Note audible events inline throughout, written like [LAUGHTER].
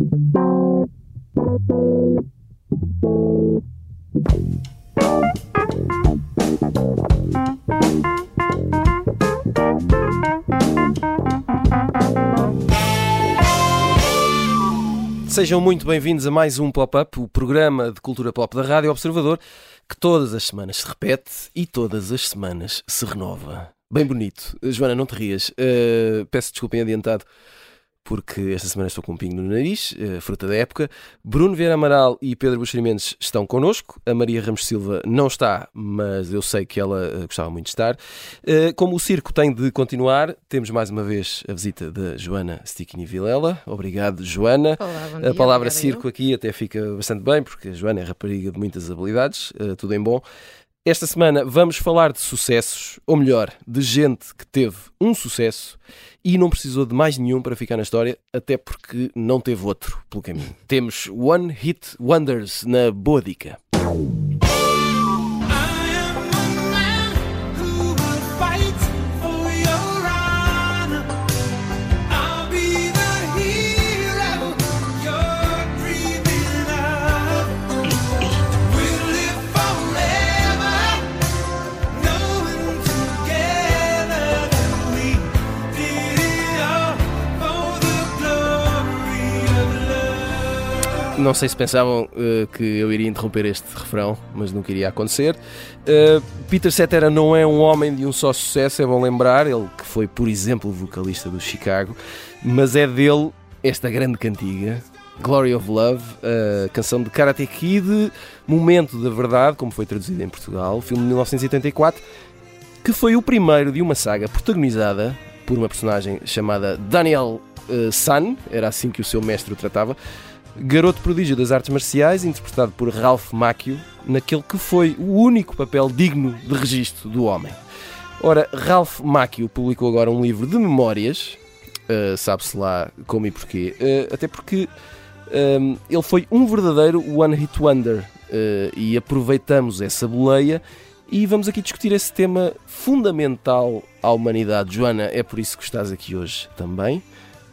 Sejam muito bem-vindos a mais um Pop-Up, o programa de cultura pop da Rádio Observador, que todas as semanas se repete e todas as semanas se renova. Bem bonito. Joana, não te rias. Uh, peço desculpa em adiantado porque esta semana estou com um pingo no nariz, uh, fruta da época. Bruno Vieira Amaral e Pedro Buxeri Mendes estão connosco. A Maria Ramos Silva não está, mas eu sei que ela uh, gostava muito de estar. Uh, como o circo tem de continuar, temos mais uma vez a visita da Joana Stickini Vilela. Obrigado, Joana. Olá, dia, a palavra circo eu. aqui até fica bastante bem, porque a Joana é rapariga de muitas habilidades, tudo em bom. Esta semana vamos falar de sucessos, ou melhor, de gente que teve um sucesso e não precisou de mais nenhum para ficar na história, até porque não teve outro pelo caminho. Temos One Hit Wonders na Boa Dica. Não sei se pensavam uh, que eu iria interromper este refrão, mas não queria acontecer. Uh, Peter Cetera não é um homem de um só sucesso, é bom lembrar, ele que foi, por exemplo, vocalista do Chicago, mas é dele esta grande cantiga, Glory of Love, a canção de Karate Kid, Momento da Verdade, como foi traduzido em Portugal, filme de 1984, que foi o primeiro de uma saga protagonizada por uma personagem chamada Daniel uh, San, era assim que o seu mestre o tratava, garoto prodígio das artes marciais, interpretado por Ralph Macchio, naquele que foi o único papel digno de registro do homem. Ora, Ralph Macchio publicou agora um livro de memórias, uh, sabe-se lá como e porquê, uh, até porque um, ehm, ele foi um verdadeiro one-hit wonder uh, e aproveitamos essa boleia e vamos aqui discutir esse tema fundamental à humanidade. Joana, é por isso que estás aqui hoje também,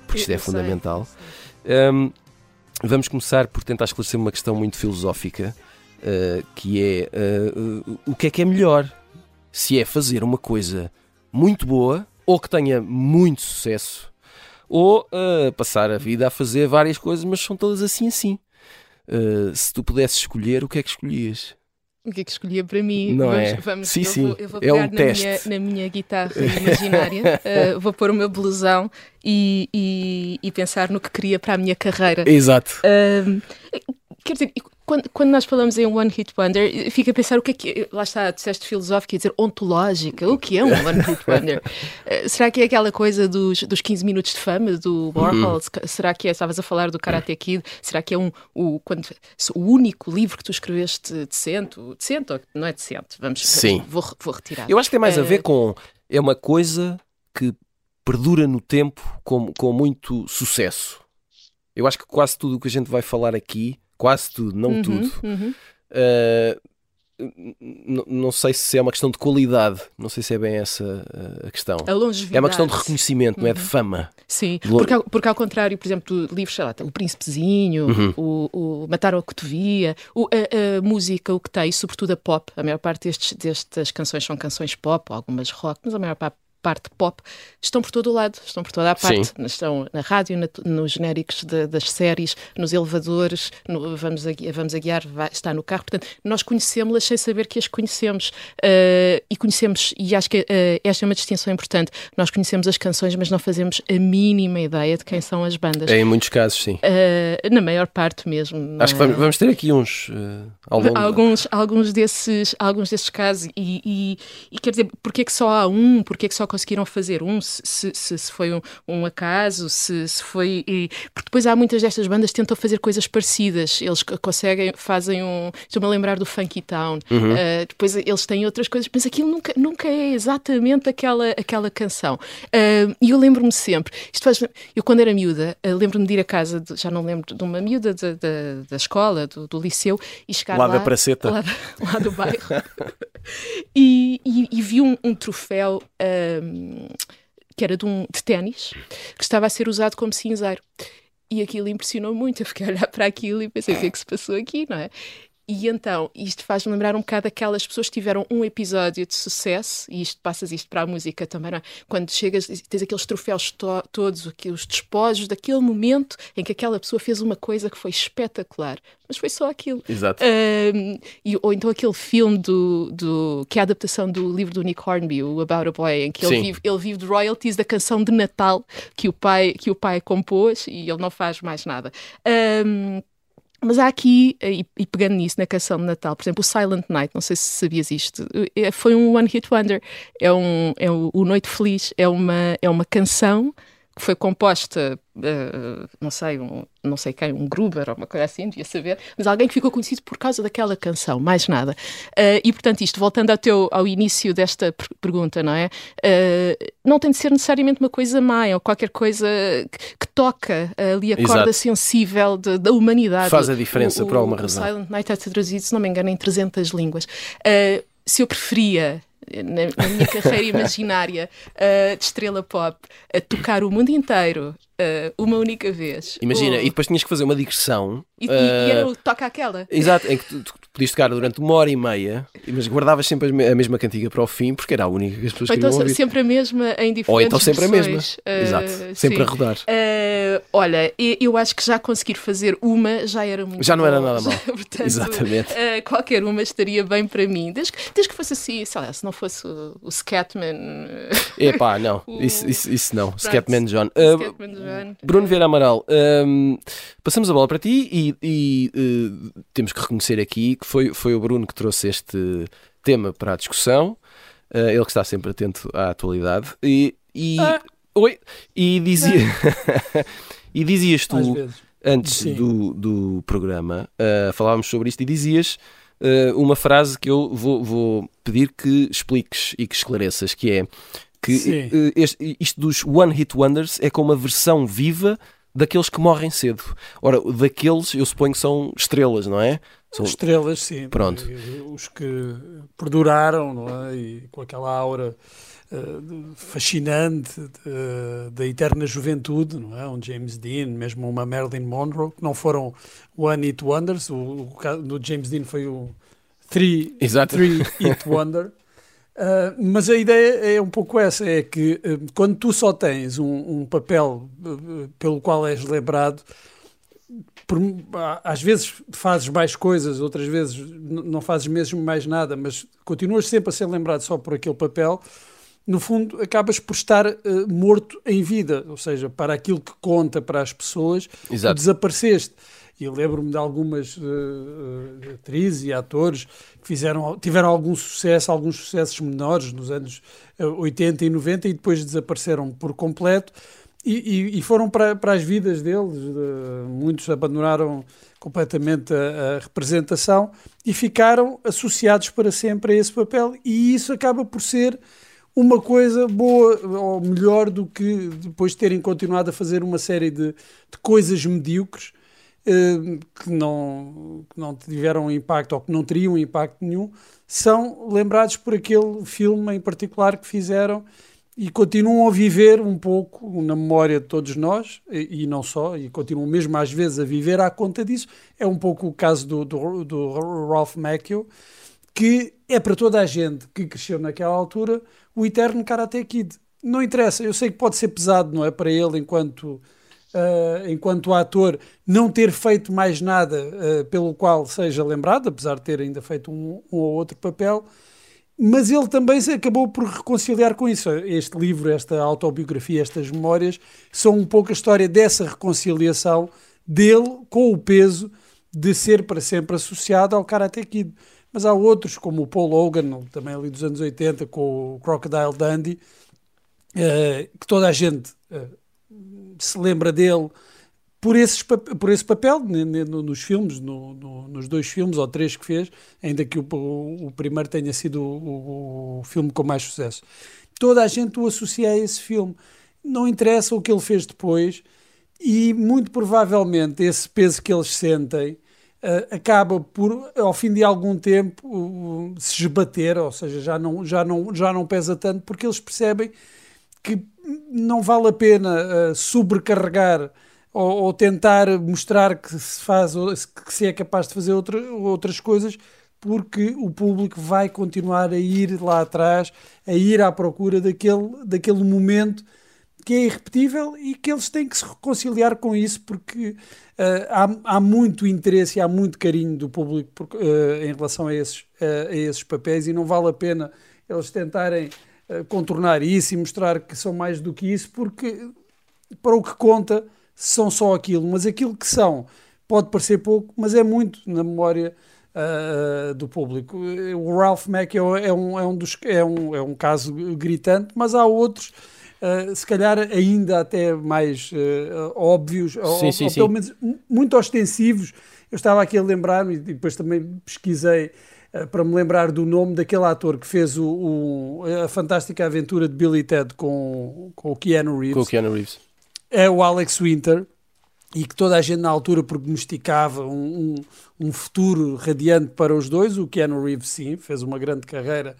porque isto é fundamental. Um, Vamos começar por tentar esclarecer uma questão muito filosófica, uh, que é uh, o que é que é melhor? Se é fazer uma coisa muito boa ou que tenha muito sucesso, ou uh, passar a vida a fazer várias coisas, mas são todas assim assim. se tu pudesses escolher, o que é que escolhias? O que é que escolhia para mim. Não vamos, é? Vamos, sim, eu sim. Vou, eu vou pegar é um na, minha, na minha guitarra imaginária, uh, [LAUGHS] vou pôr o meu blusão e, e, e, pensar no que queria para a minha carreira. Exato. Uh, quer dizer, quando, quando, nós falamos em One Hit Wonder, fica a pensar o que é que. Lá está, disseste filosófico, quer dizer ontológica. O que é um One Hit Wonder? uh, [LAUGHS] será que é aquela coisa dos, dos 15 minutos de fama do Warhol? Uhum. Será que é. Estavas a falar do Karate Kid? Será que é um, o, quando, o único livro que tu escreveste decente? Decente ou não é decente? Vamos. Sim. Vou, vou retirar. Eu acho que tem mais uh, a ver com. É uma coisa que perdura no tempo com, com muito sucesso. Eu acho que quase tudo o que a gente vai falar aqui quase tudo, não uhum, tudo. Uhum. Uh, não sei se é uma questão de qualidade, não sei se é bem essa a questão. A longevidade. É uma questão de reconhecimento, uhum. não é de uhum. fama. Sim, porque ao, porque ao contrário, por exemplo, do livro, sei lá, o Príncipezinho, uhum. o, o Matar o Cotovia, o, a, a, música, o que tem, sobretudo a pop, a maior parte destes, destas canções são canções pop, algumas rock, mas a maior parte parte pop, estão por todo o lado, estão por toda a parte. Sim. Estão na rádio, na, nos genéricos de, das séries, nos elevadores, no, vamos, a, vamos a guiar, vai, está no carro. Portanto, nós conhecemos-las sem saber que as conhecemos. Uh, e conhecemos, e acho que uh, esta é uma distinção importante. Nós conhecemos as canções, mas não fazemos a mínima ideia de quem são as bandas. É, em muitos casos, sim. Uh, na maior parte mesmo. Acho que vamos, vamos ter aqui uns. alguns, alguns, desses, alguns desses casos. E, e, e quer dizer, porque é que só há um? Porque é que só conseguiram fazer um, se, se, se foi um, um, acaso, se, se foi. E, porque depois há muitas destas bandas que tentam fazer coisas parecidas. Eles conseguem, fazem um. Estou-me a lembrar do Funky Town. Uhum. Uh, depois eles têm outras coisas, mas aquilo nunca, nunca é exatamente aquela, aquela canção. Uh, e eu lembro-me sempre. Isto faz, eu, quando era miúda, uh, lembro-me de ir a casa, de, já não lembro, de uma miúda de, de, da escola, do, do, liceu, e chegar lá. Lá da Praceta. Lá, lá do bairro. [LAUGHS] e, e, e, vi um, um troféu. Um, que era de, um, de ténis, que estava a ser usado como cinzeiro. E aquilo impressionou muito. Eu fiquei a olhar para aquilo e pensei: o que é que se passou aqui, não é? E então, isto faz-me lembrar um bocado aquelas pessoas que tiveram um episódio de sucesso, e isto passas isto para a música também, não é? Quando chegas e tens aqueles troféus to todos, os despojos daquele momento em que aquela pessoa fez uma coisa que foi espetacular, mas foi só aquilo. Exato. Um, e, ou então aquele filme do, do, que é a adaptação do livro do Nick Hornby, o About a Boy, em que ele vive, ele vive de royalties da canção de Natal que o pai, que o pai compôs e ele não faz mais nada. Um, mas há aqui, e, e, pegando nisso na canção de Natal, por exemplo, o Silent Night, não sei se sabias isto, é, foi um One Hit Wonder. É, um, é o, Noite Feliz, é uma, é uma canção foi composta uh, não sei, um, não sei quem, um Gruber ou uma coisa assim, devia saber, mas alguém que ficou conhecido por causa daquela canção, mais nada. Uh, e portanto, isto, voltando ao, teu, ao início desta per pergunta, não é? Uh, não tem de ser necessariamente uma coisa má, ou qualquer coisa que, que toca ali a Exato. corda sensível de, da humanidade. Faz a diferença o, por alguma razão. O Silent Night é traduzido, se não me engano, em 300 línguas. se eu preferia na, minha carreira imaginária uh, de estrela pop, a tocar o mundo inteiro uh, uma única vez. Imagina, o... e depois tinhas que fazer uma digressão. E, uh... e era o toca aquela. Exato, em que tu, tu podias tocar durante uma hora e meia, mas guardavas sempre a mesma cantiga para o fim, porque era a única que as pessoas Ou então ouvir. sempre a mesma em diferentes Ou então sempre versões. a mesma. Exato, sempre sim. a rodar. olha, eu acho que já conseguir fazer uma já era muito Já não era nada mal. [LAUGHS] Portanto, Exatamente. qualquer uma estaria bem para mim, desde que, desde que fosse assim, sei lá, se não fosse o, o Scatman. Epá, não, [LAUGHS] o... isso, isso, isso não. Scatman John. Uh, Scatman John. Bruno Vieira Amaral, um, passamos a bola para ti e, e uh, temos que reconhecer aqui que foi, foi o Bruno que trouxe este tema para a discussão. Uh, ele que está sempre atento à atualidade. E, e, ah. oi, e dizia [LAUGHS] e dizias tu antes do, do programa, uh, falávamos sobre isto e dizias uh, uma frase que eu vou, vou pedir que expliques e que esclareças, que é que este, isto dos One Hit Wonders é como uma versão viva daqueles que morrem cedo. Ora, daqueles eu suponho que são estrelas, não é? São... Estrelas, sim. Pronto. Os que perduraram, não é? E com aquela aura uh, fascinante da eterna juventude, não é? Um James Dean, mesmo uma Marilyn Monroe, que não foram One Hit Wonders. O, o do James Dean foi o Three, three [LAUGHS] Hit Wonder. Uh, mas a ideia é um pouco essa: é que uh, quando tu só tens um, um papel uh, pelo qual és lembrado, por, às vezes fazes mais coisas, outras vezes não fazes mesmo mais nada, mas continuas sempre a ser lembrado só por aquele papel. No fundo, acabas por estar morto em vida, ou seja, para aquilo que conta para as pessoas, desapareceste. E lembro-me de algumas uh, atrizes e atores que fizeram, tiveram algum sucesso, alguns sucessos menores nos anos 80 e 90 e depois desapareceram por completo e, e, e foram para, para as vidas deles. Muitos abandonaram completamente a, a, representação e ficaram associados para sempre a esse papel. E isso acaba por ser uma coisa boa ou melhor do que depois de terem continuado a fazer uma série de, de coisas medíocres eh, que não, que não tiveram impacto ou que não teriam impacto nenhum, são lembrados por aquele filme em particular que fizeram e continuam a viver um pouco na memória de todos nós, e, e, não só, e continuam mesmo às vezes a viver à conta disso. É um pouco o caso do, do, do Ralph Macchio, que é para toda a gente que cresceu naquela altura o eterno Karate Kid. Não interessa, eu sei que pode ser pesado, não é? Para ele, enquanto uh, enquanto ator, não ter feito mais nada uh, pelo qual seja lembrado, apesar de ter ainda feito um, um, ou outro papel, mas ele também se acabou por reconciliar com isso. Este livro, esta autobiografia, estas memórias, são um pouco a história dessa reconciliação dele com o peso de ser para sempre associado ao Karate Kid. Mas há outros, como o Paul Hogan, também ali dos anos 80, com o Crocodile Dundee, uh, que toda a gente uh, se lembra dele por, esses, por esse papel nos filmes, no, no, nos dois filmes ou três que fez, ainda que o, o, primeiro tenha sido o, o, filme com mais sucesso. Toda a gente o associa a esse filme. Não interessa o que ele fez depois e muito provavelmente esse peso que eles sentem uh, acaba por, ao fim de algum tempo, uh, se esbater, ou seja, já não, já, não, já não pesa tanto porque eles percebem que não vale a pena uh, sobrecarregar ou, ou, tentar mostrar que se faz, que se é capaz de fazer outra, outras coisas, porque o público vai continuar a ir lá atrás, a ir à procura daquele, daquele momento que é irrepetível e que eles têm que se reconciliar com isso, porque uh, há, há muito interesse e há muito carinho do público por, uh, em relação a esses, uh, a esses papéis e não vale a pena eles tentarem contornar isso e mostrar que são mais do que isso, porque para o que conta são só aquilo, mas aquilo que são pode parecer pouco, mas é muito na memória uh, do público. O Ralph Macchio é um, é um, dos, é um, é um caso gritante, mas há outros, uh, se calhar ainda até mais uh, óbvios, sim, ou, sim, ou pelo menos muito ostensivos. Eu estava aqui a lembrar-me, e depois também pesquisei para me lembrar do nome daquele ator que fez o, o, a fantástica aventura de Billy Ted com, com o Keanu Reeves. Com o Keanu Reeves. É o Alex Winter e que toda a gente na altura prognosticava um, um, um, futuro radiante para os dois. O Keanu Reeves, sim, fez uma grande carreira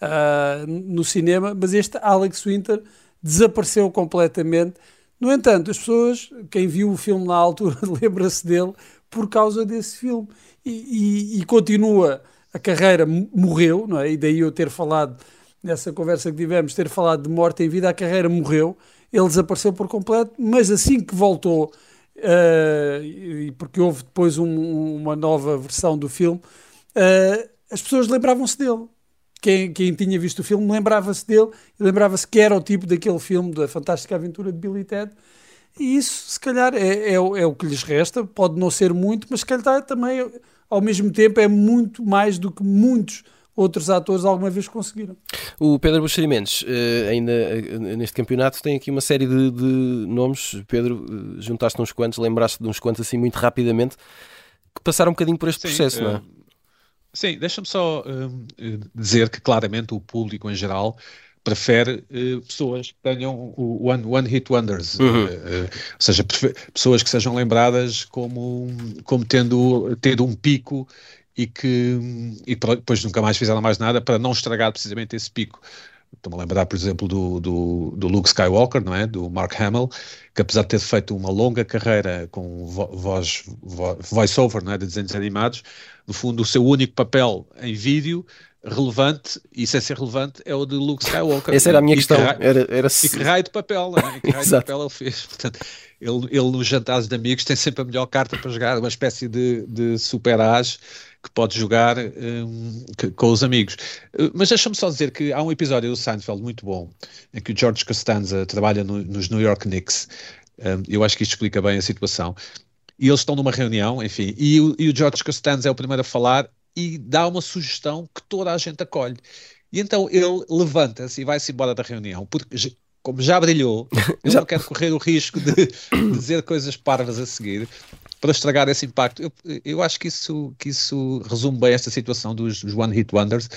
uh, no cinema, mas este Alex Winter desapareceu completamente. No entanto, as pessoas, quem viu o filme na altura, [LAUGHS] lembra-se dele por causa desse filme e, e, e, continua. A carreira morreu, não é? E daí eu ter falado nessa conversa que tivemos, ter falado de morte em vida, a carreira morreu. Ele desapareceu por completo, mas assim que voltou uh, porque houve depois um, uma nova versão do filme, uh, as pessoas lembravam-se dele. Quem, quem, tinha visto o filme lembrava-se dele e lembrava-se que era o tipo daquele filme da Fantástica Aventura de Billy Ted. E isso, se calhar, é, é, é o que lhes resta. Pode não ser muito, mas se calhar também, ao mesmo tempo, é muito mais do que muitos outros atores alguma vez conseguiram. O Pedro Buxeri Mendes, eh, ainda eh, neste campeonato, tem aqui uma série de, de nomes. Pedro, eh, juntaste uns quantos, lembraste de uns quantos assim muito rapidamente, que passaram um bocadinho por este sim, processo, uh, não é? Sim, deixa-me só uh, dizer que claramente o público em geral prefere uh, pessoas que tenham o one, one hit wonders, uhum. uh, uh, ou seja, pessoas que sejam lembradas como, como tendo, tendo um pico e que e depois nunca mais fizeram mais nada para não estragar precisamente esse pico. Estou-me a lembrar, por exemplo, do, do, do, Luke Skywalker, não é? do Mark Hamill, que apesar de ter feito uma longa carreira com voz, voice-over não é? de desenhos animados, no fundo o seu único papel em vídeo relevante, e sem ser relevante, é o de Luke Skywalker. Essa era a minha e questão. Que, era, era... E que raio de papel, é? E que raio de [LAUGHS] papel ele fez. Portanto, ele, ele nos jantares de amigos tem sempre a melhor carta para jogar, uma espécie de, de super-ás que pode jogar um, que, com os amigos. Uh, mas deixa-me só dizer que há um episódio do Seinfeld muito bom, em que o George Costanza trabalha no, nos New York Knicks. Um, eu acho que isto explica bem a situação. E eles estão numa reunião, enfim, e o, e o George Costanza é o primeiro a falar e dá uma sugestão que toda a gente acolhe. E então ele levanta-se e vai-se embora da reunião, porque como já brilhou, eu já... não quero correr o risco de, [COUGHS] dizer coisas parvas a seguir para estragar esse impacto. Eu, eu acho que isso, que isso resume bem esta situação dos, dos One Hit Wonders.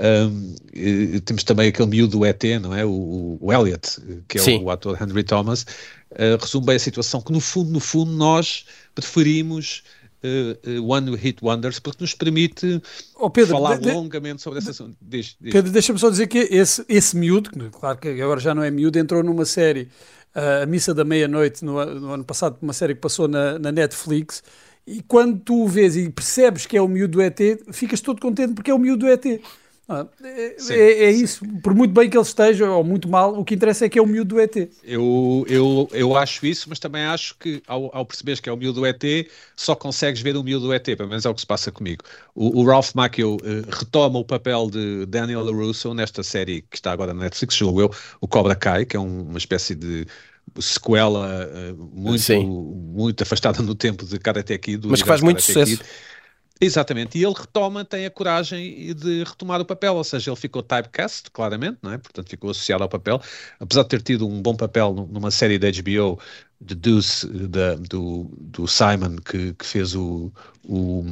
Um, temos também aquele miúdo do ET, não é? O, o Elliot, que é o, o, ator Henry Thomas, uh, resume bem a situação que, no fundo, no fundo, nós preferimos uh, uh, One Hit Wonders porque nos permite oh, Pedro, falar de, longamente sobre esse assunto. Diz, diz. Pedro, deixa-me só dizer que esse, esse miúdo, claro que agora já não é miúdo, entrou numa série a Missa da Meia-Noite no, no, ano passado, uma série que passou na, na, Netflix, e quando tu o vês e percebes que é o miúdo do ET, ficas todo contente porque é o miúdo do ET. Ah, é, é, é, isso, por muito bem que ele esteja, ou muito mal, o que interessa é que é o miúdo do ET. Eu, eu, eu acho isso, mas também acho que ao, ao perceberes que é o miúdo do ET, só consegues ver o miúdo do ET, pelo menos é o que se passa comigo. O, o Ralph Macchio uh, retoma o papel de Daniel LaRusso nesta série que está agora na Netflix, julgo eu, o Cobra Kai, que é um, uma espécie de sequela uh, muito, muito afastada no tempo de Karate Kid. Mas que faz muito sucesso. Kid. Exatamente, e ele retoma, tem a coragem de retomar o papel, ou seja, ele ficou typecast, claramente, não é? portanto ficou associado ao papel, apesar de ter tido um bom papel numa série da HBO, The Deuce, da, do, do Simon, que, que fez o, o,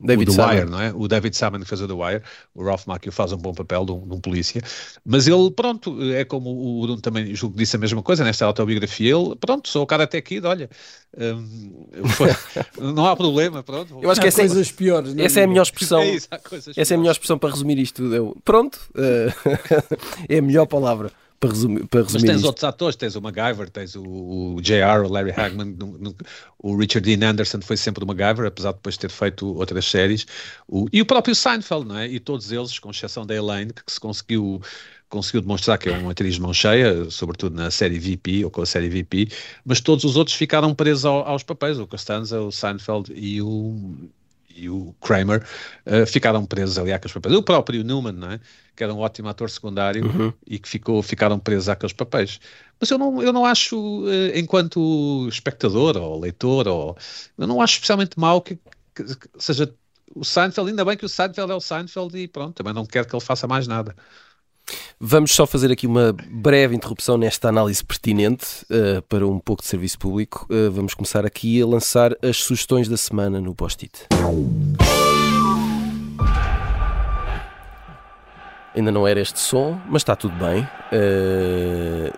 David o The Wire, não é? O David Simon que fez o The Wire, o Ralph Macchio faz um bom papel de um, de um polícia, mas ele, pronto, é como o Bruno também julgo que disse a mesma coisa nesta autobiografia, ele, pronto, sou o cara até aqui, olha, um, foi, [LAUGHS] não há problema, pronto. Eu acho que essa, coisas piores. Não? Essa é a melhor expressão. É [LAUGHS] isso, essa piores. é a melhor expressão para resumir isto. Eu, pronto, uh, [LAUGHS] é a melhor palavra. Para resumir, para resumir Mas tens isto. outros atores, tens o MacGyver, tens o, o J.R., o Larry Hagman, no, no, o Richard Dean Anderson foi sempre o MacGyver, apesar de depois ter feito outras séries, o, e o próprio Seinfeld, não é? E todos eles, com exceção da Elaine, que se conseguiu conseguiu demonstrar que é uma atriz de mão cheia, sobretudo na série VP ou com a série VP, mas todos os outros ficaram presos ao, aos papéis, o Costanza, o Seinfeld e o, e o Kramer uh, ficaram presos ali àqueles papéis. O próprio Newman, não é? que era um ótimo ator secundário uhum. e que ficou, ficaram presos àqueles papéis. Mas eu não, eu não acho, uh, enquanto espectador ou leitor, ou, eu não acho especialmente mal que, que, que, seja o Seinfeld, ainda bem que o Seinfeld é o Seinfeld e pronto, também não quero que ele faça mais nada. Vamos só fazer aqui uma breve interrupção nesta análise pertinente uh, para um pouco de serviço público. Uh, vamos começar aqui a lançar as sugestões da semana no post-it. Ainda não era este som, mas está tudo bem. Uh,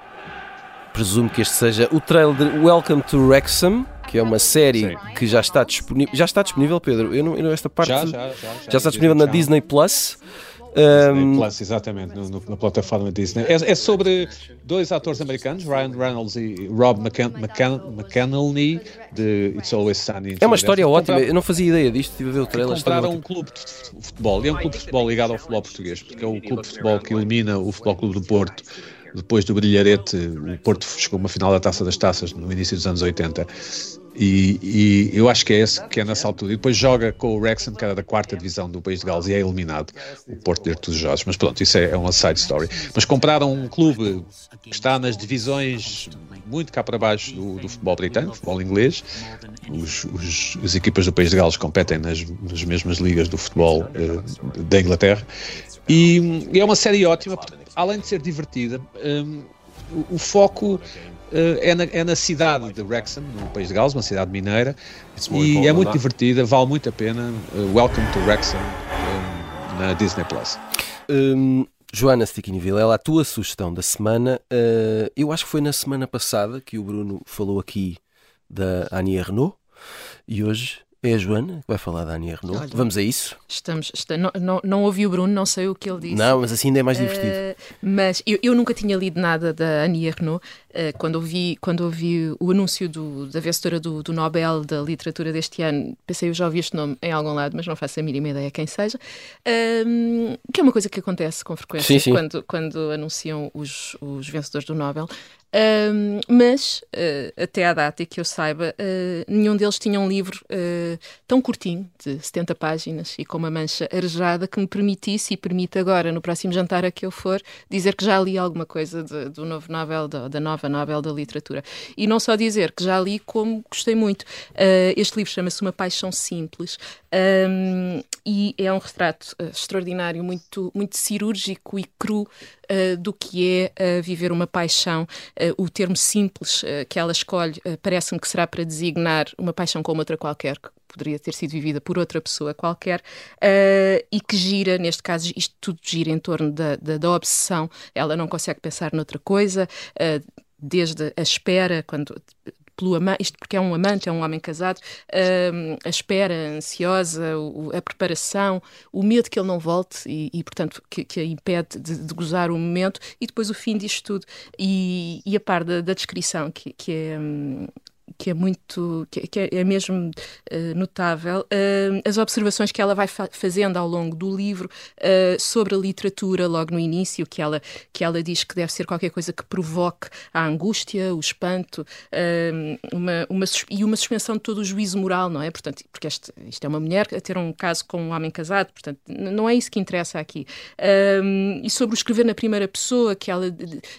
presumo que este seja o trailer de Welcome to Wrexham, que é uma série Sim. que já está disponível. Já está disponível, Pedro? Eu não, eu não esta parte. Já, já, já, já está disponível na Disney Plus. Um, Plus, exatamente, no, no, na plataforma Disney. É, é, sobre dois atores americanos, Ryan Reynolds e Rob McEnany, de It's Always Sunny. É uma história ótima, eu não fazia ideia disto, estive a ver o trailer. Compraram um clube de futebol, e é um clube de futebol ligado ao futebol português, porque é o clube de futebol que elimina o Futebol Clube do Porto depois do Brilharete, o Porto chegou a uma final da Taça das Taças no início dos anos 80 e, e, eu acho que é esse que é nessa altura. E depois joga com o Wrexham, que era da quarta divisão do país de Gales, e é eliminado o Porto de dos Jorge. Mas pronto, isso é, é uma side story. Mas compraram um clube que está nas divisões muito cá para baixo do, do futebol britânico, futebol inglês. Os, os, as equipas do país de Gales competem nas, nas mesmas ligas do futebol uh, da Inglaterra. E, e, é uma série ótima, porque, além de ser divertida, um, o, o foco é, na, é, na, cidade de Wrexham, no país de Gales, uma cidade mineira, e é muito divertida, vale muito a pena. Uh, welcome to Wrexham um, na Disney Plus. Um, Joana Stickinville, ela a tua sugestão da semana. Uh, eu acho que foi na semana passada que o Bruno falou aqui da Annie Renault e hoje é a Joana que vai falar da Ania Renault. Olha, Vamos a isso? Estamos, está, não, não, não, ouvi o Bruno, não sei o que ele disse. Não, mas assim ainda é mais divertido. Uh, mas eu, eu, nunca tinha lido nada da Ania Renault. Uh, quando, ouvi, quando ouvi o anúncio do, da vencedora do, do, Nobel da Literatura deste ano, pensei, eu já ouvi este nome em algum lado, mas não faço a mínima ideia quem seja. Uh, que é uma coisa que acontece com frequência sim, sim. Quando, quando anunciam os, os vencedores do Nobel. Um, mas, uh, até à data que eu saiba, uh, nenhum deles tinha um livro uh, tão curtinho, de 70 páginas e com uma mancha arejada, que me permitisse e permite agora, no próximo jantar a que eu for, dizer que já li alguma coisa de, do novo Nobel, da, da, nova Nobel da Literatura. E não só dizer que já li, como gostei muito. este livro chama-se Uma Paixão Simples um, e é um retrato extraordinário, muito, muito cirúrgico e cru do que é viver uma paixão uh, o termo simples uh, que ela escolhe uh, parece-me que será para designar uma paixão como outra qualquer, que poderia ter sido vivida por outra pessoa qualquer, e que gira, neste caso, isto tudo gira em torno da, da, da obsessão. Ela não consegue pensar noutra coisa, desde a espera, quando pelo amante, isto porque é um amante, é um homem casado, uh, a espera ansiosa, o, a preparação, o medo que ele não volte e, e portanto, que, que, a impede de, de, gozar o momento e depois o fim disto tudo. E, e a par da, da descrição, que, que é. Que é muito, que, é, é mesmo uh, notável, uh, as observações que ela vai fa fazendo ao longo do livro uh, sobre a literatura, logo no início, que ela, que ela diz que deve ser qualquer coisa que provoque a angústia, o espanto, uma, uma, e uma suspensão de todo o juízo moral, não é? Portanto, porque este, isto é uma mulher a ter um caso com um homem casado, portanto, não é isso que interessa aqui. e sobre o escrever na primeira pessoa, que ela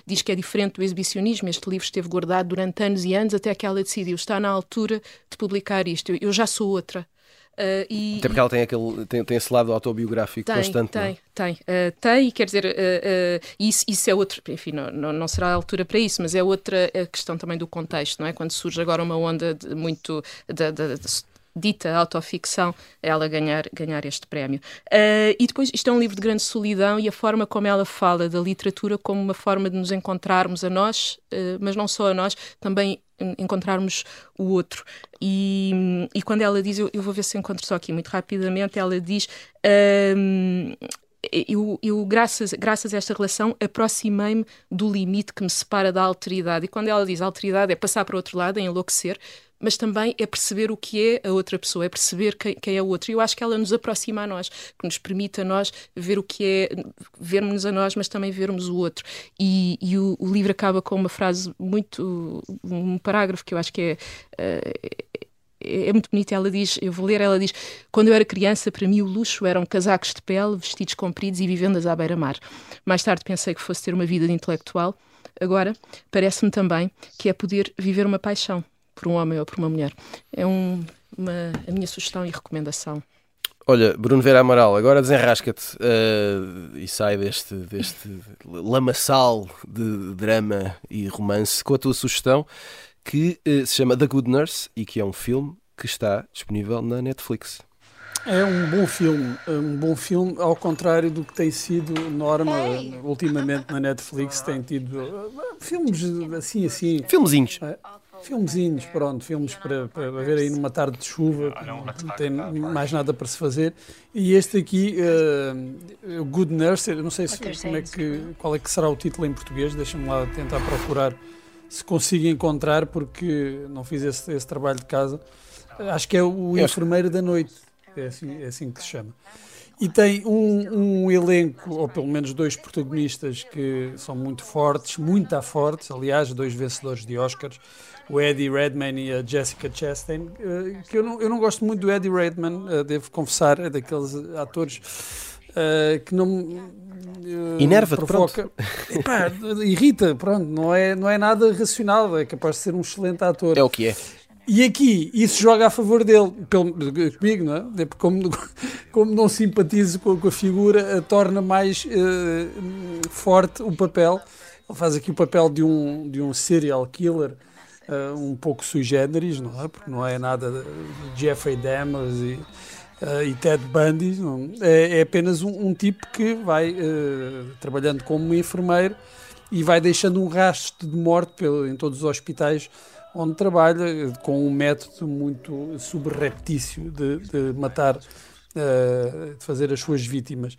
diz que é diferente do exibicionismo, este livro esteve guardado durante anos e anos até que ela decidiu, está na altura de publicar isto, eu já sou outra. Uh, e, Até porque ela tem, aquele, tem, tem esse lado autobiográfico tem, constante. Tem? É? tem. Uh, tem, e quer dizer, uh, isso, isso é outro, enfim, não, não, não, será a altura para isso, mas é outra questão também do contexto, não é? Quando surge agora uma onda de, muito de, de, de dita autoficção, ela ganhar, ganhar este prémio. Uh, e depois, isto é um livro de grande solidão e a forma como ela fala da literatura como uma forma de nos encontrarmos a nós, uh, mas não só a nós, também encontrarmos o outro. E, e quando ela diz, eu, eu, vou ver se encontro só aqui muito rapidamente, ela diz. Uh, eu, eu, graças, graças a esta relação, aproximei-me do limite que me separa da alteridade. E quando ela diz alteridade é passar para o outro lado, é enlouquecer, mas também é perceber o que é a outra pessoa, é perceber quem, quem, é o outro. E eu acho que ela nos aproxima a nós, que nos permite a nós ver o que é, vermos a nós, mas também vermos o outro. E, e o, o, livro acaba com uma frase muito, um parágrafo que eu acho que é. Uh, é muito bonita. Ela diz: Eu vou ler. Ela diz: Quando eu era criança, para mim o luxo eram casacos de pele, vestidos compridos e vivendas à beira-mar. Mais tarde pensei que fosse ter uma vida de intelectual. Agora, parece-me também que é poder viver uma paixão por um homem ou por uma mulher. É um, uma, a minha sugestão e recomendação. Olha, Bruno Vera Amaral, agora desenrasca-te uh, e sai deste, deste lamaçal de drama e romance com a tua sugestão que uh, se chama The Good Nurse e que é um filme que está disponível na Netflix. É um bom filme, um bom filme, ao contrário do que tem sido norma ultimamente na Netflix, tem tido uh, filmes assim, assim. Filmezinhos. É, filmezinhos, pronto, filmes para, para ver aí numa tarde de chuva, não tem mais nada para se fazer. E este aqui, uh, Good Nurse, não sei se, como é que, qual é que será o título em português, deixa-me lá tentar procurar se consigo encontrar, porque não fiz esse, esse trabalho de casa. Acho que é o Enfermeiro da Noite, é assim, é assim que se chama. E tem um, um, elenco, ou pelo menos dois protagonistas que são muito fortes, muito fortes, aliás, dois vencedores de Oscars, o Eddie Redmayne e a Jessica Chastain, eh, que eu não, eu não gosto muito do Eddie Redmayne, eh, devo confessar, é daqueles atores uh, que não uh, Enerva-te, provoca. Epá, irrita, pronto, não é, não é nada racional, é capaz de ser um excelente ator. É o que é. E aqui isso joga a favor dele, pelo, comigo, não é? Como, como não simpatizo com, com a figura, torna mais uh, forte o papel. Ele faz aqui o papel de um, de um serial killer uh, um pouco sui generis, não é? Porque não é nada de Jeffrey Dahmer e uh, e Ted Bundy. Não, é, é, apenas um, um, tipo que vai uh, trabalhando como enfermeiro e vai deixando um rastro de morte pelo, em todos os hospitais onde trabalha, com um método muito subreptício de, de matar, uh, de fazer as suas vítimas.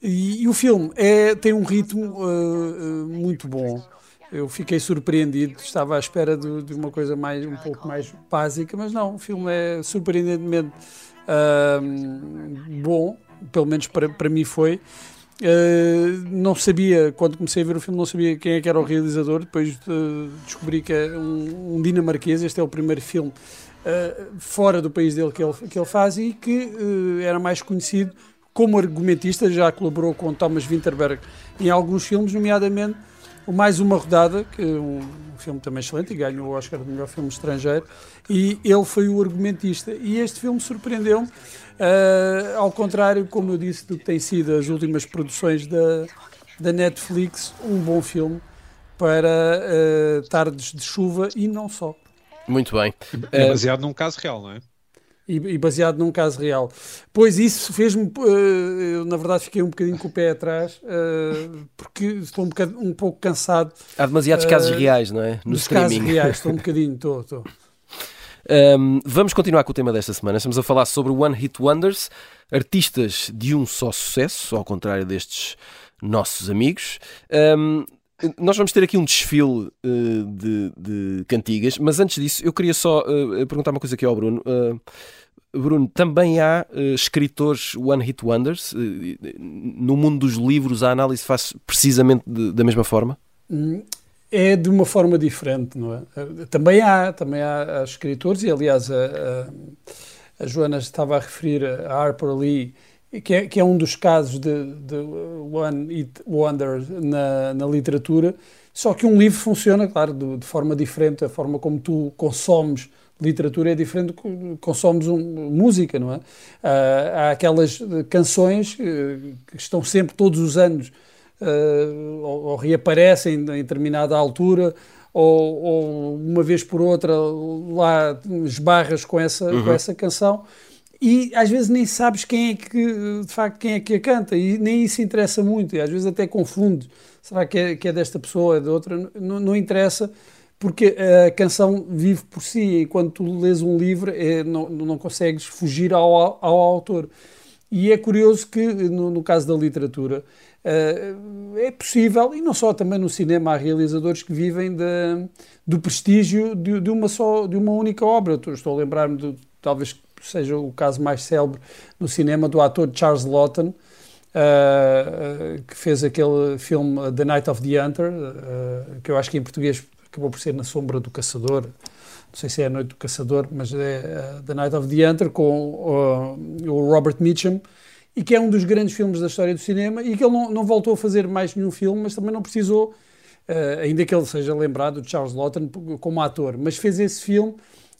E, e o filme é, tem um ritmo muito bom eu fiquei surpreendido, estava à espera de, de, uma coisa mais, um pouco mais básica, mas não, o filme é surpreendentemente uh, bom, pelo menos para, para mim foi. Uh, não sabia, quando comecei a ver o filme, não sabia quem é que era o realizador. Depois uh, descobri que é um, um, dinamarquês. Este é o primeiro filme uh, fora do país dele que ele, que ele faz e que era mais conhecido como argumentista. Já colaborou com Thomas Winterberg em alguns filmes, nomeadamente Mais Uma Rodada, que é um filme também excelente e ganhou o Oscar de melhor filme estrangeiro, e ele foi o argumentista. E este filme surpreendeu-me, uh, ao contrário, como eu disse, do que tem sido as últimas produções da, da Netflix, um bom filme para uh, tardes de chuva e não só. Muito bem. É baseado uh, num caso real, não é? E, e, baseado num caso real. Pois isso fez-me, uh, eu na verdade fiquei um bocadinho com o pé atrás, uh, porque estou um, bocado, um pouco cansado. Há demasiados uh, casos reais, não é? No dos streaming. casos reais, [LAUGHS] estou um bocadinho, estou, estou. Um, vamos continuar com o tema desta semana. Estamos a falar sobre One Hit Wonders, artistas de um só sucesso, ao contrário destes nossos amigos. Um, nós vamos ter aqui um desfile uh, de, de, cantigas, mas antes disso eu queria só uh, perguntar uma coisa aqui ao Bruno. Uh, Bruno, também há escritores One Hit Wonders? no mundo dos livros a análise faz precisamente de, da mesma forma? É de uma forma diferente, não é? Também há, também há, há escritores, e aliás a, a, a Joana estava a referir a Harper Lee que é, que é um dos casos de, de One It Wonder na, na literatura, só que um livro funciona, claro, de, de, forma diferente, a forma como tu consomes literatura é diferente do que consomes um, música, não é? Uh, há aquelas canções que, que estão sempre, todos os anos, uh, ou, ou, reaparecem em determinada altura, ou, ou, uma vez por outra lá esbarras com essa, uhum. com essa canção e às vezes nem sabes quem é que de facto quem é que a canta e nem isso interessa muito e às vezes até confunde será que é, que é desta pessoa é de outra não, não interessa porque a canção vive por si e quando tu lês um livro é, não, não consegues fugir ao, ao autor E é curioso que, no, no caso da literatura, uh, é possível, e não só também no cinema, há realizadores que vivem de, do prestígio de, de, uma só, de uma única obra. Estou a lembrar-me de, talvez seja o caso mais célebre no cinema, do ator Charles Lawton, uh, que fez aquele filme The Night of the Hunter, uh, que eu acho que em português acabou por ser Na Sombra do Caçador, não sei se é A Noite do Caçador, mas é The Night of the Hunter, com o Robert Mitchum, e que é um dos grandes filmes da história do cinema, e que ele não, não voltou a fazer mais nenhum filme, mas também não precisou, ainda que ele seja lembrado de Charles Lawton como ator, mas fez esse filme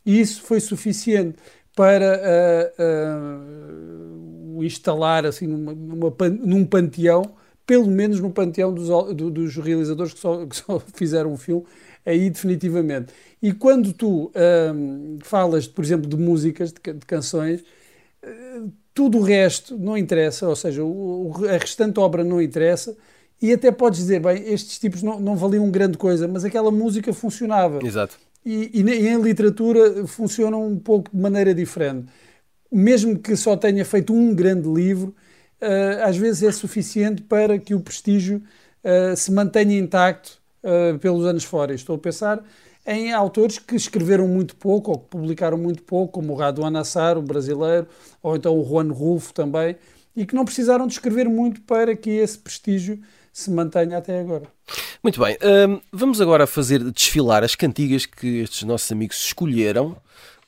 e isso foi suficiente para uh, uh, o instalar assim numa, numa, num panteão, pelo menos no panteão dos, do, dos realizadores que só, [LAUGHS] que só, fizeram um filme, aí definitivamente. E quando tu uh, falas, por exemplo, de músicas, de, de canções, tudo o resto não interessa, ou seja, o, a restante obra não interessa, e até podes dizer, bem, estes tipos não, não valiam grande coisa, mas aquela música funcionava. Exato. E, e, em literatura funciona um pouco de maneira diferente. Mesmo que só tenha feito um grande livro, uh, às vezes é suficiente para que o prestígio uh, se mantenha intacto uh, pelos anos fora. Estou a pensar em autores que escreveram muito pouco ou que publicaram muito pouco, como o Raduan Assar, o brasileiro, ou então o Juan Rulfo também, e que não precisaram de escrever muito para que esse prestígio se mantenha até agora. Muito bem, um, vamos agora fazer desfilar as cantigas que estes nossos amigos escolheram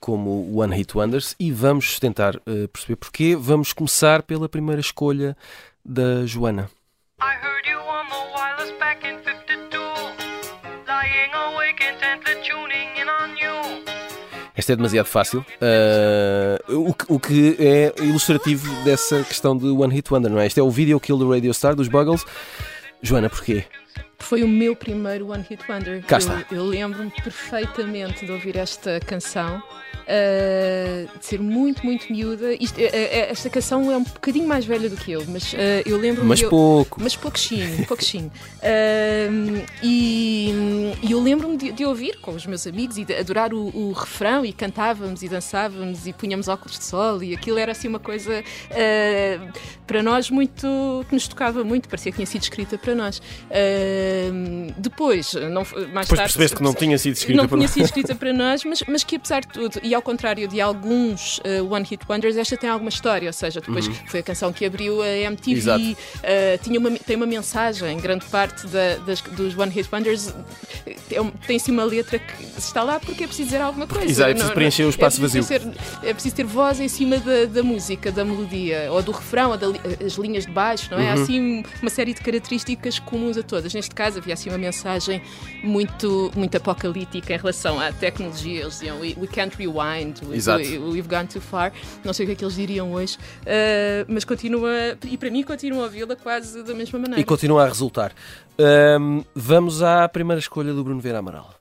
como One Hit Wonders e vamos tentar uh, perceber porquê. Vamos começar pela primeira escolha da Joana. Esta é demasiado fácil, uh, o, que, o, que, é ilustrativo dessa questão de One Hit Wonder, não é? Este é o Video Kill the Radio Star dos Buggles. Joana, porquê? Foi o meu primeiro One Hit Wonder. Cá está. Eu, eu lembro-me perfeitamente de ouvir esta canção uh, de ser muito, muito miúda. Isto, uh, esta canção é um bocadinho mais velha do que eu, mas uh, eu lembro-me. Mas pouco. Mas pouquinho, [LAUGHS] pouquinho. e, e eu lembro-me de, de, ouvir com os meus amigos e de adorar o, o, refrão e cantávamos e dançávamos e punhamos óculos de sol e aquilo era assim uma coisa para nós muito. que nos tocava muito, parecia que tinha sido escrita para nós. Depois, não, mais depois tarde. percebeste que não tinha sido escrita não para tinha sido escrita para nós, mas, mas que apesar de tudo, e ao contrário de alguns uh, One Hit Wonders, esta tem alguma história, ou seja, depois uhum. foi a canção que abriu a MTV, uh, eh, tinha uma, tem uma mensagem, grande parte da, das, dos One Hit Wonders é tem-se uma letra que está lá porque é preciso dizer alguma coisa. Exato, é preciso preencher o espaço é vazio. Ser, é preciso ter voz em cima da, da música, da melodia, ou do refrão, ou das linhas de baixo, não é? Uhum. Há assim uma série de características comuns a todas. Neste caso havia assim uma mensagem muito, muito apocalíptica em relação à tecnologia. Eles diziam, we, we can't rewind, we, Exato. We, have gone too far. Não sei o que é que eles diriam hoje, uh, mas continua, e para mim continua a ouvi-la quase da mesma maneira. E continua a resultar. Um, vamos à primeira escolha do Bruno Vieira Amaral.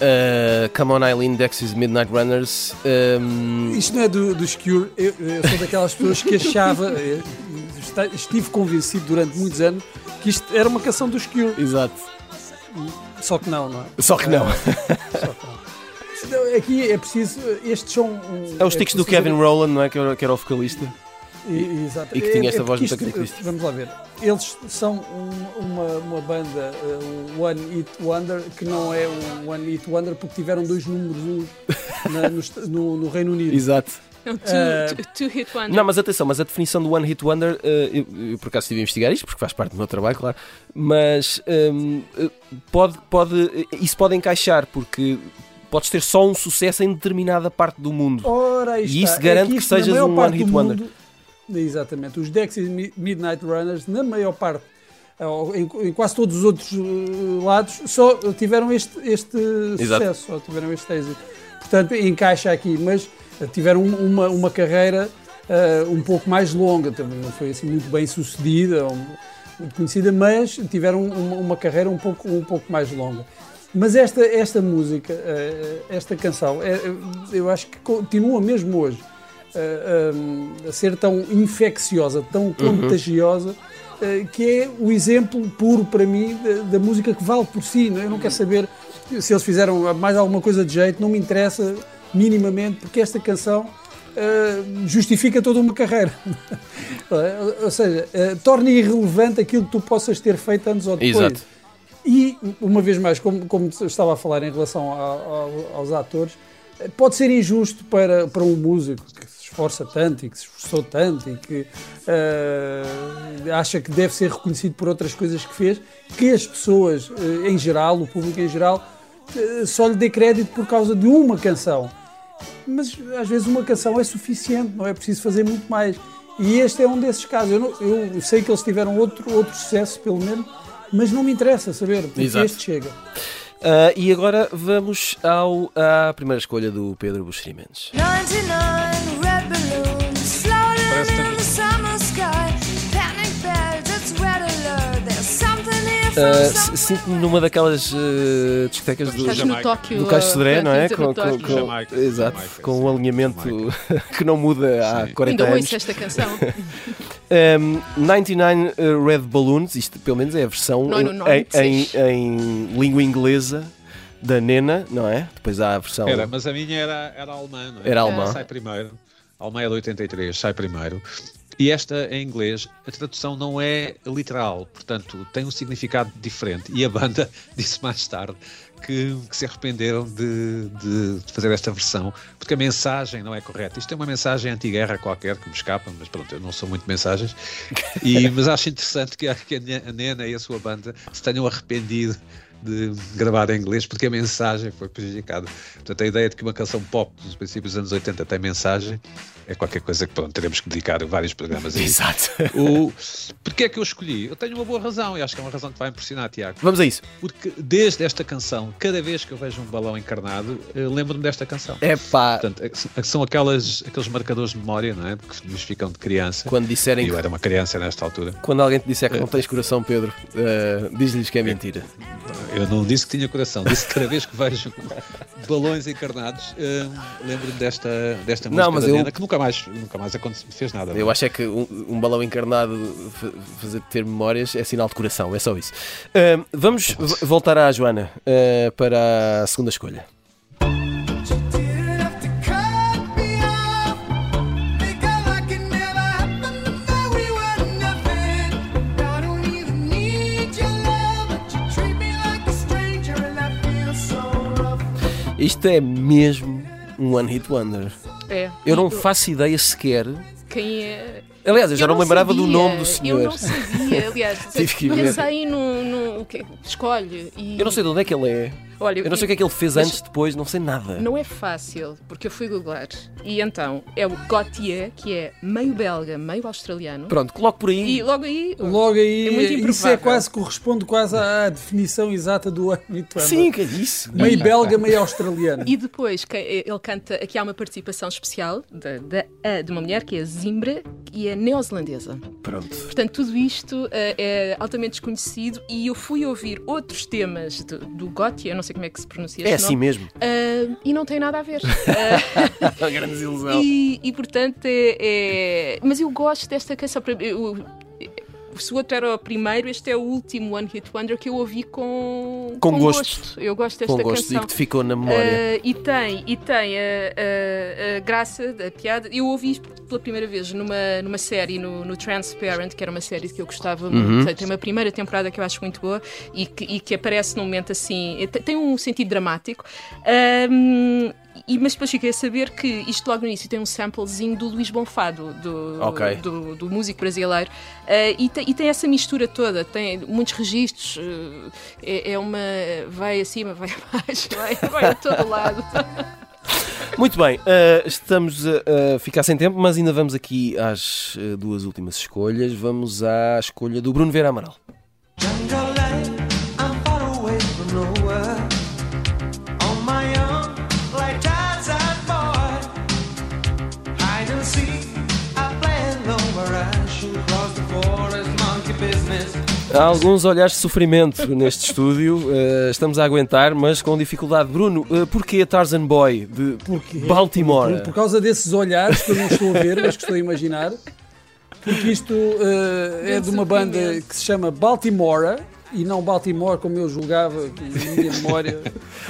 Uh, Come On Eileen, Dexys Midnight Runners. Um... Isto não é do, dos Cure. Eu, eu, sou daquelas pessoas que achava, [LAUGHS] eh, estive convencido durante muitos anos que isto era uma canção dos Cure. Exato. Só que não, não é? Só que não. Só que não. [LAUGHS] Aqui é preciso. Estes são. Um, é os tiques é do Kevin Rowland, não é? Que era, que era o vocalista. E, exato. e que tinha é, esta é voz muito característica. Vamos lá ver. Eles são um, uma, uma banda, uh, One Hit Wonder, que não é um One Hit Wonder porque tiveram dois números um na, no, no, no, Reino Unido. Exato. É um two, uh, two, hit wonder. Não, mas atenção, mas a definição do One Hit Wonder, uh, eu, eu, por acaso estive a investigar isto, porque faz parte do meu trabalho, claro, mas um, pode, pode, isso pode encaixar, porque podes ter só um sucesso em determinada parte do mundo. Ora, e isso garante é que, que sejas um One Hit Wonder. Mundo, Exatamente. Os Dexys Midnight Runners, na maior parte, em, em quase todos os outros uh, lados, só tiveram este, este sucesso, só tiveram este êxito. Portanto, encaixa aqui, mas tiveram uma, uma carreira uh, um pouco mais longa, também não foi assim muito bem sucedida, muito conhecida, mas tiveram uma, uma, carreira um pouco, um pouco mais longa. Mas esta, esta música, esta canção, eu acho que continua mesmo hoje a, a, a ser tão infecciosa, tão uhum. contagiosa, uh, que é o exemplo puro para mim da, da música que vale por si. É? Eu não quero saber se eles fizeram mais alguma coisa de jeito, não me interessa minimamente, porque esta canção uh, justifica toda uma carreira. [LAUGHS] ou seja, uh, torna irrelevante aquilo que tu possas ter feito anos ou depois. Exato. E, uma vez mais, como, como estava a falar em relação a, a, aos atores, pode ser injusto para, para um músico que esforça tanto e que se esforçou tanto e que uh, acha que deve ser reconhecido por outras coisas que fez, que as pessoas uh, em geral, o público em geral, uh, só lhe dê crédito por causa de uma canção. Mas às vezes uma canção é suficiente, não é preciso fazer muito mais. E este é um desses casos. Eu, não, eu sei que eles tiveram outro, outro sucesso, pelo menos, mas não me interessa saber, porque Exato. este chega. Uh, e agora vamos ao, à primeira escolha do Pedro Buxeri Mendes. Uh, Sinto-me numa daquelas uh, discotecas do, no Tóquio, do Caixo Sodré, não é? Com, com, com, Jamaica, exato, Jamaica, com um alinhamento [LAUGHS] que não muda há 40 Ainda anos. Ainda ouço esta canção. [LAUGHS] um, 99 Red Balloons, isto pelo menos é a versão não, não, não, em, em, em, língua inglesa da Nena, não é? Depois há a versão. Era, mas a minha era, era alemã, não é? Era alemã. Sai primeiro. A alemã é de 83, sai primeiro. E esta, em inglês, a tradução não é literal, portanto, tem um significado diferente. E a banda [LAUGHS] disse mais tarde que, que se arrependeram de, de, de, fazer esta versão, porque a mensagem não é correta. Isto é uma mensagem anti-guerra qualquer que me escapa, mas pronto, eu não sou muito mensagens. E, mas acho interessante que, que a Nena e a sua banda se tenham arrependido de gravar em inglês porque a mensagem foi prejudicada. Portanto, a ideia de que uma canção pop dos princípios dos anos 80 tem mensagem é qualquer coisa que pronto, teremos que dedicar vários programas a isso. Exato. O, porque é que eu escolhi? Eu tenho uma boa razão e acho que é uma razão que vai impressionar, Tiago. Vamos a isso. Porque desde esta canção, cada vez que eu vejo um balão encarnado, eh, lembro-me desta canção. É pá. Portanto, é são aquelas, aqueles marcadores de memória, não é? Que nos ficam de criança. Quando disserem. eu era uma criança nesta altura. Quando alguém te disser que não tens coração, Pedro, uh, diz-lhes que é mentira. Eu não disse que tinha coração, disse que cada vez que vejo [LAUGHS] balões encarnados, uh, lembro-me desta, desta música não, mas eu... Nena, que nunca mais, nunca mais fez nada. Eu não? acho é que um, um, balão encarnado fazer ter memórias é sinal de coração, é só isso. Uh, vamos voltar à Joana uh, para a segunda escolha. Isto é mesmo um One Hit Wonder. É. Eu não faço ideia sequer. Quem é. Aliás, eu já eu não, não lembrava sabia, do nome do senhor. Eu não sabia, aliás. [LAUGHS] Tive que pensei no, no. Escolhe. E... Eu não sei de onde é que ele é. Olha, eu não sei o que é que ele fez antes, depois, não sei nada. Não é fácil, porque eu fui googlar. E então, é o Gautier, que é meio belga, meio australiano. Pronto, coloco por aí. E logo aí. Logo aí, é muito isso é quase, corresponde quase à definição exata do habitual. Sim, que é isso. Meio belga, meio australiano. E depois, ele canta, aqui há uma participação especial de, de, de uma mulher que é Zimbra e é neozelandesa. Pronto. Portanto, tudo isto uh, é altamente desconhecido e eu fui ouvir outros temas de, do Gautier, não sei sei como é que se pronuncia É assim nome. mesmo. Uh, e não tem nada a ver. Uh, [LAUGHS] grande ilusão. E, e portanto, é, é, Mas eu gosto desta canção. Eu, se o outro era o primeiro, este é o último One Hit Wonder que eu ouvi com, com, com gosto. gosto. Eu gosto desta com gosto canção. E que te ficou na memória. Uh, e tem, e tem a, a, a, graça da piada. Eu ouvi isto pela primeira vez numa, numa série no, no Transparent, que era uma série que eu gostava uhum. muito. Tem uma primeira temporada que eu acho muito boa e que, e que aparece num momento assim. Tem um sentido dramático. Um, e, mas depois fiquei a saber que isto logo no início tem um samplezinho do Luís Bonfado, do, okay. do, do, músico brasileiro, uh, e, te, e, tem essa mistura toda, tem muitos registros, uh, é, é, uma. vai acima, vai [LAUGHS] abaixo, vai, vai a todo lado. [LAUGHS] Muito bem, uh, estamos a, a, ficar sem tempo, mas ainda vamos aqui às duas últimas escolhas. Vamos à escolha do Bruno Vera Amaral. Há alguns olhares de sofrimento neste estúdio. Uh, estamos a aguentar, mas com dificuldade. Bruno, uh, porquê Tarzan Boy de Baltimore? Por, por, causa desses olhares que eu não estou a ver, mas que estou a imaginar. porque isto uh, é de uma banda que se chama Baltimora e não Baltimore, como eu julgava, na minha [LAUGHS] memória.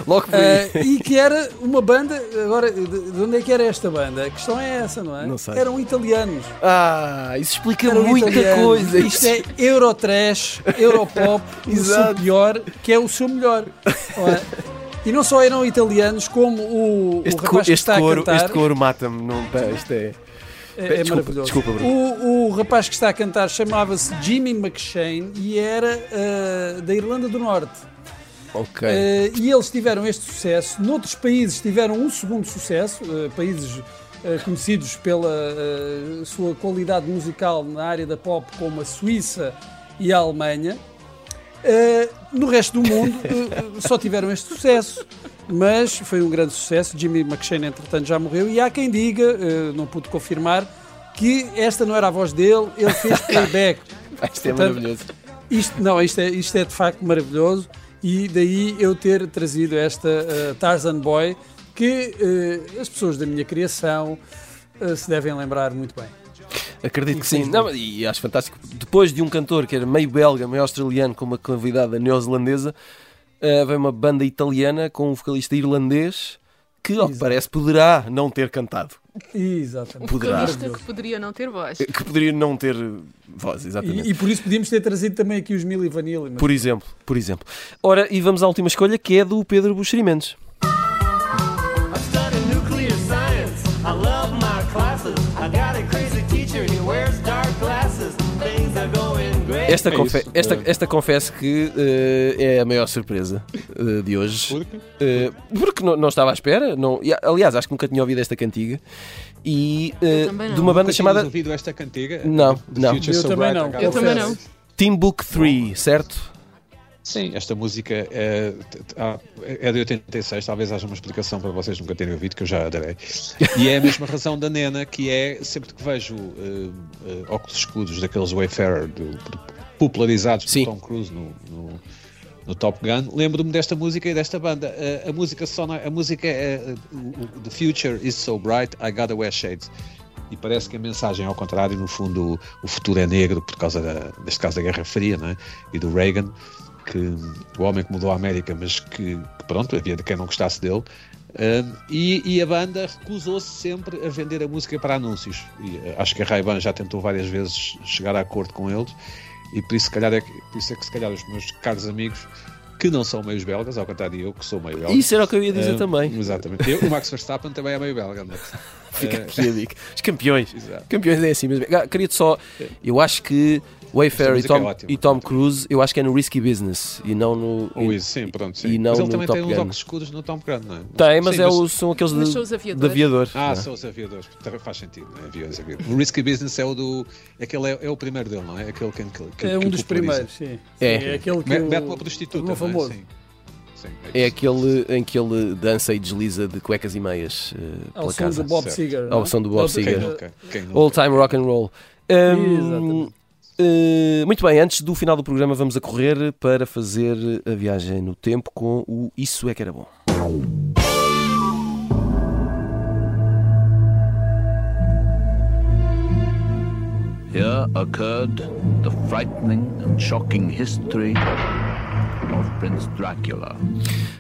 Logo uh, E que era uma banda. Agora, de onde é que era esta banda? A questão é essa, não é? Não sei. Eram italianos. Ah, isso explica Eram muita italianos. coisa. Isto é Eurotrash, Europop, [LAUGHS] o seu pior, que é o seu melhor. É? [LAUGHS] E não só eram italianos, como o, este o rapaz que está coro, a cantar. Este coro mata-me, não, isto é. É, é desculpa, maravilhoso. Desculpa, o, o, rapaz que está a cantar chamava-se Jimmy McShane e era uh, da Irlanda do Norte. Ok. Uh, e eles tiveram este sucesso. Noutros países tiveram um segundo sucesso, uh, países conhecidos pela sua qualidade musical na área da pop, como a Suíça e a Alemanha. No resto do mundo só tiveram este sucesso mas foi um grande sucesso. Jimmy McShane, entretanto, já morreu. E há quem diga, uh, não pude confirmar, que esta não era a voz dele, ele fez [LAUGHS] playback. isto é maravilhoso. Isto, não, isto é, isto é de facto maravilhoso. E daí eu ter trazido esta uh, Tarzan Boy, que uh, as pessoas da minha criação se devem lembrar muito bem. Acredito que sim. Não, e acho fantástico. Depois de um cantor que era meio belga, meio australiano, com uma convidada neozelandesa, uh, vem uma banda italiana com um vocalista irlandês que, ao que parece, poderá não ter cantado. Exatamente. Um vocalista que poderia não ter voz. Eh, que poderia não ter voz, exatamente. E, e por isso podíamos ter trazido também aqui os Mili Vanilli. Mas... Por exemplo, por exemplo. Ora, e vamos à última escolha, que é do Pedro Buxeri Mendes. Esta, confe esta, esta confesso que uh, é a maior surpresa uh, de hoje. Uh, porque não, não, estava à espera. Não, aliás, acho que nunca tinha ouvido esta cantiga. E de uma banda nunca chamada. ouvido esta cantiga? Não, não. Eu so também não. Eu também não. Team Book 3, certo? Sim, esta música é, é de 86, talvez haja uma explicação para vocês nunca terem ouvido, que eu já adorei. E é a mesma razão da Nena, que é sempre que vejo uh, uh, óculos escudos daqueles Wayfarer do, do popularizados Sim. por Tom Cruise no, no, no Top Gun, lembro-me desta música e desta banda. A, a música sona, a música é uh, The Future is so bright, I gotta wear shades. E parece que a mensagem, ao contrário, no fundo, o, futuro é negro por causa, da, neste caso, da Guerra Fria é? e do Reagan, que o homem que mudou a América, mas que, que pronto, havia de quem não gostasse dele. Uh, e, e, a banda recusou-se sempre a vender a música para anúncios. E, uh, acho que a Ray-Ban já tentou várias vezes chegar a acordo com eles e por isso, se calhar, é que, por isso é que se calhar os meus caros amigos que não são meios belgas, ao contrário de eu, que sou meio belga. Isso era o que eu ia dizer uh, também. Exatamente. Eu, o Max Verstappen também é meio belga, não é? [LAUGHS] Fica aqui a dica. Os campeões. [LAUGHS] Exato. Campeões é assim mesmo. Queria-te só. Eu acho que Wayfair e Tom, é e Tom Cruise, eu acho que é no Risky Business e não no. Ou isso, sim, pronto. Sim. E não mas ele no também Top tem Gun. uns óculos escuros no Tom Cruise, não é? Tem, mas, sim, é mas... O, são aqueles de, são de aviador. Ah, é? são os aviadores. Faz sentido, né? aviões, aviadores. O Risky Business é o do. Aquele é, é o primeiro dele, não é? Aquele que, que, que é um dos primeiros, sim. É. é aquele que. Mete uma prostituta. O famoso. Sim. Sim, é, é aquele em que ele dança e desliza de cuecas e meias uh, pela casa. Som do Bob Seger. Ao som do Bob Seger. All time rock and roll. Um, uh, muito bem, antes do final do programa vamos a correr para fazer a viagem no tempo com o Isso é que era bom. Here occurred the frightening and shocking history of Prince Dracula.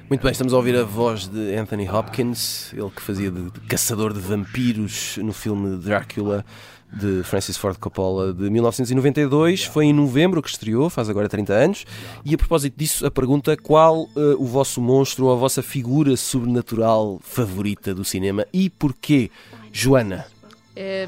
Muito bem, estamos a ouvir a voz de Anthony Hopkins, ele que fazia de caçador de vampiros no filme Drácula de Francis Ford Coppola de 1992. Foi em novembro que estreou, faz agora 30 anos. E a propósito disso, a pergunta: qual uh, o vosso monstro ou a vossa figura sobrenatural favorita do cinema e porquê? Joana. É,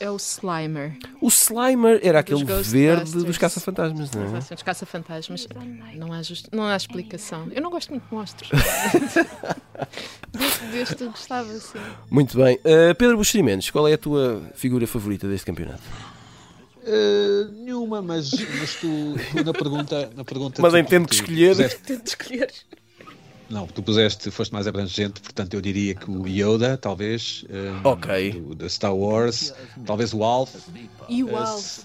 é o Slimer. O Slimer era aquele verde dos caça-fantasmas, não é? Exato, dos caça-fantasmas. Não há, just... não há explicação. Eu não gosto muito de monstros. [LAUGHS] deste, deste eu gostava, sim. Muito bem. Uh, Pedro Buxerimentos, qual é a tua figura favorita deste campeonato? Uh, nenhuma, mas, mas tu, tu, na pergunta. Na pergunta mas entendo que escolher. Tento escolher. Não, tu puseste, foste mais abrangente, portanto eu diria que o Yoda, talvez. Um, ok. Da Star Wars, talvez o Alf. E o Alf?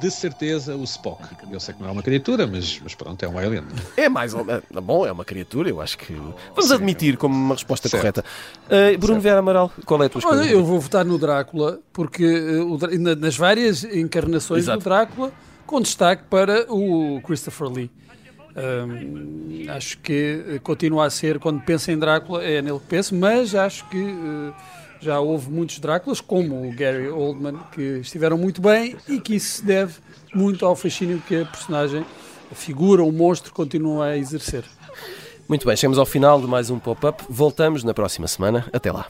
de certeza o Spock. Eu sei que não é uma criatura, mas, mas pronto, é um alien. É mais ou menos. Bom, é uma criatura, eu acho que. Vamos Sim. admitir como uma resposta certo. correta. Uh, Bruno Vera Amaral, qual é a tua escolha? Olha, eu vou votar no Drácula, porque uh, nas várias encarnações Exato. do Drácula, com destaque para o Christopher Lee. Acho que eh, continua a ser, quando penso em Drácula, é nele que penso, mas acho que uh, já houve muitos Dráculas, como o Gary Oldman, que estiveram muito bem e que isso se deve muito ao fascínio que a personagem, a figura, o monstro, continua a exercer. Muito bem, chegamos ao final de mais um pop-up. Voltamos na próxima semana. Até lá.